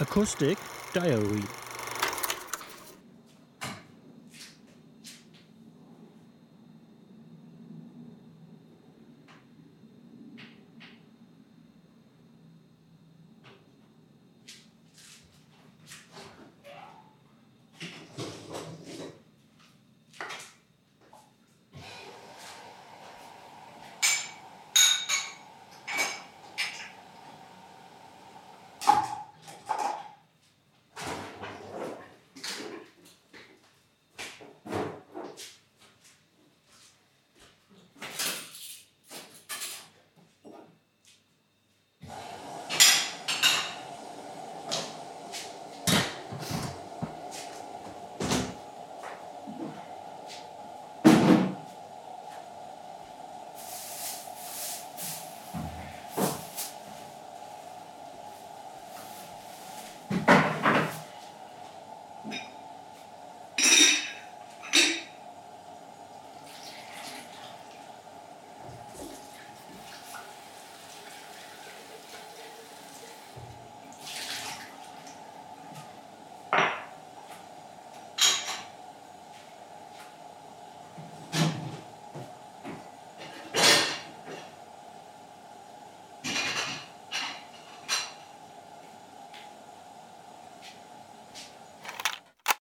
Acoustic Diary.